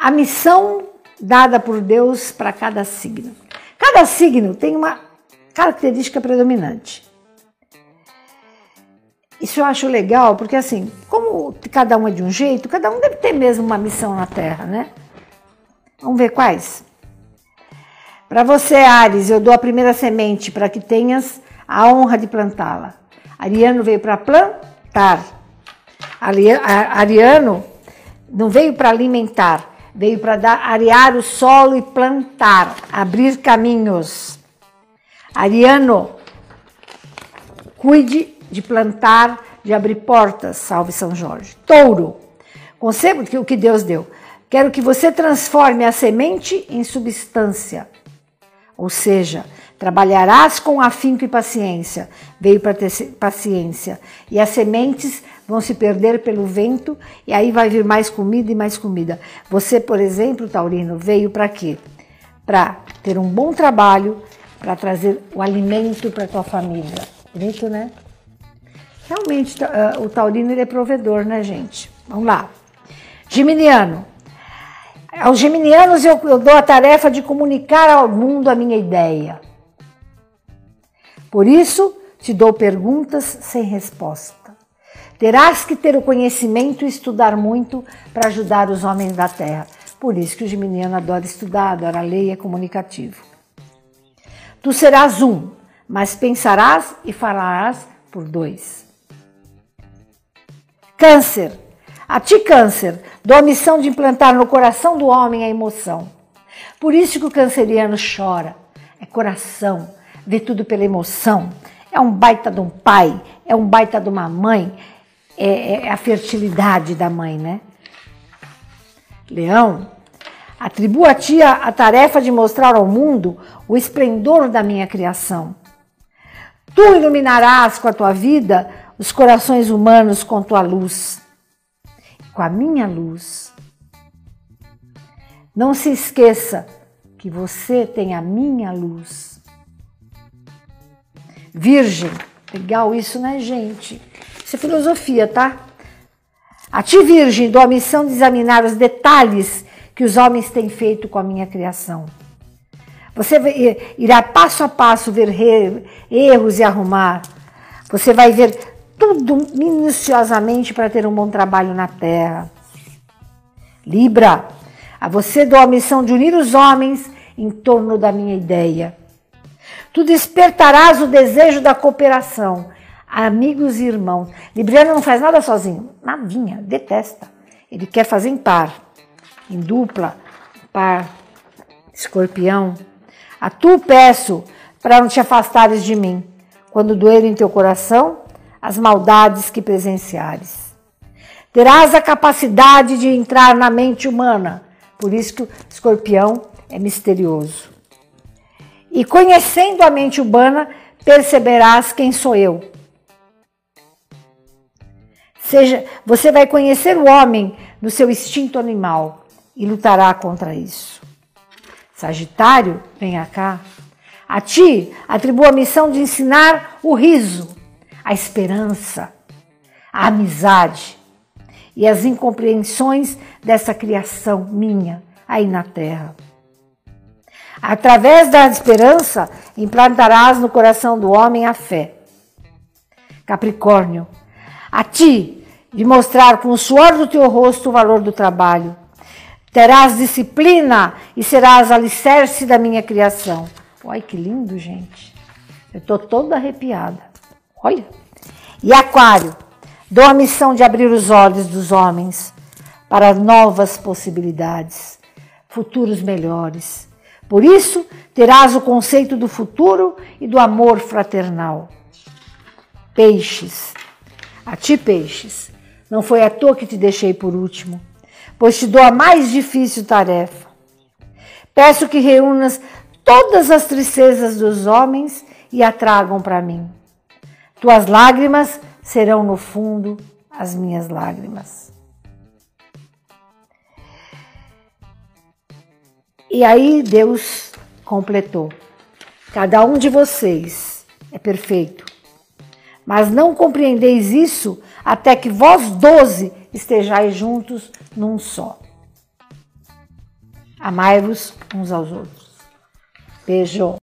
a missão dada por Deus para cada signo. Cada signo tem uma característica predominante. Isso eu acho legal, porque assim, como cada um é de um jeito, cada um deve ter mesmo uma missão na Terra, né? Vamos ver quais? Para você, Ares, eu dou a primeira semente para que tenhas a honra de plantá-la. Ariano veio para plantar. Ariano não veio para alimentar, veio para arear o solo e plantar, abrir caminhos. Ariano, cuide de plantar, de abrir portas, salve São Jorge. Touro, concebo o que Deus deu. Quero que você transforme a semente em substância. Ou seja, trabalharás com afinco e paciência. Veio para ter paciência. E as sementes vão se perder pelo vento e aí vai vir mais comida e mais comida. Você, por exemplo, Taurino, veio para quê? Para ter um bom trabalho, para trazer o alimento para tua família. Bonito, né? Realmente, uh, o taurino ele é provedor, né, gente? Vamos lá. Geminiano. Aos geminianos eu, eu dou a tarefa de comunicar ao mundo a minha ideia. Por isso, te dou perguntas sem resposta. Terás que ter o conhecimento e estudar muito para ajudar os homens da terra. Por isso que o geminiano adora estudar, adora ler e é comunicativo. Tu serás um, mas pensarás e falarás por dois. Câncer. A ti, Câncer, dou a missão de implantar no coração do homem a emoção. Por isso que o canceriano chora. É coração, vê tudo pela emoção. É um baita de um pai, é um baita de uma mãe, é, é a fertilidade da mãe, né? Leão, atribuo a ti a, a tarefa de mostrar ao mundo o esplendor da minha criação. Tu iluminarás com a tua vida os corações humanos com tua luz, com a minha luz. Não se esqueça que você tem a minha luz. Virgem, legal isso, né, gente? Isso é filosofia, tá? A ti, Virgem, dou a missão de examinar os detalhes que os homens têm feito com a minha criação. Você irá passo a passo ver erros e arrumar. Você vai ver tudo minuciosamente para ter um bom trabalho na terra. Libra, a você dou a missão de unir os homens em torno da minha ideia. Tu despertarás o desejo da cooperação, amigos e irmãos. Libriano não faz nada sozinho, nadinha, detesta. Ele quer fazer em par, em dupla, par, escorpião. A tu peço para não te afastares de mim. Quando doer em teu coração, as maldades que presenciares. Terás a capacidade de entrar na mente humana, por isso que o escorpião é misterioso. E conhecendo a mente humana, perceberás quem sou eu. Seja, você vai conhecer o homem no seu instinto animal e lutará contra isso. Sagitário, venha cá. A ti atribuo a missão de ensinar o riso, a esperança, a amizade e as incompreensões dessa criação minha aí na terra. Através da esperança, implantarás no coração do homem a fé. Capricórnio, a ti de mostrar com o suor do teu rosto o valor do trabalho. Terás disciplina e serás alicerce da minha criação. Olha que lindo, gente. Eu estou toda arrepiada. Olha. E Aquário, dou a missão de abrir os olhos dos homens para novas possibilidades, futuros melhores. Por isso, terás o conceito do futuro e do amor fraternal. Peixes, a ti, peixes, não foi à toa que te deixei por último, pois te dou a mais difícil tarefa. Peço que reúnas todas as tristezas dos homens e a tragam para mim. Tuas lágrimas serão no fundo as minhas lágrimas. E aí Deus completou: Cada um de vocês é perfeito, mas não compreendeis isso até que vós doze estejais juntos num só. Amai-vos uns aos outros. Beijo.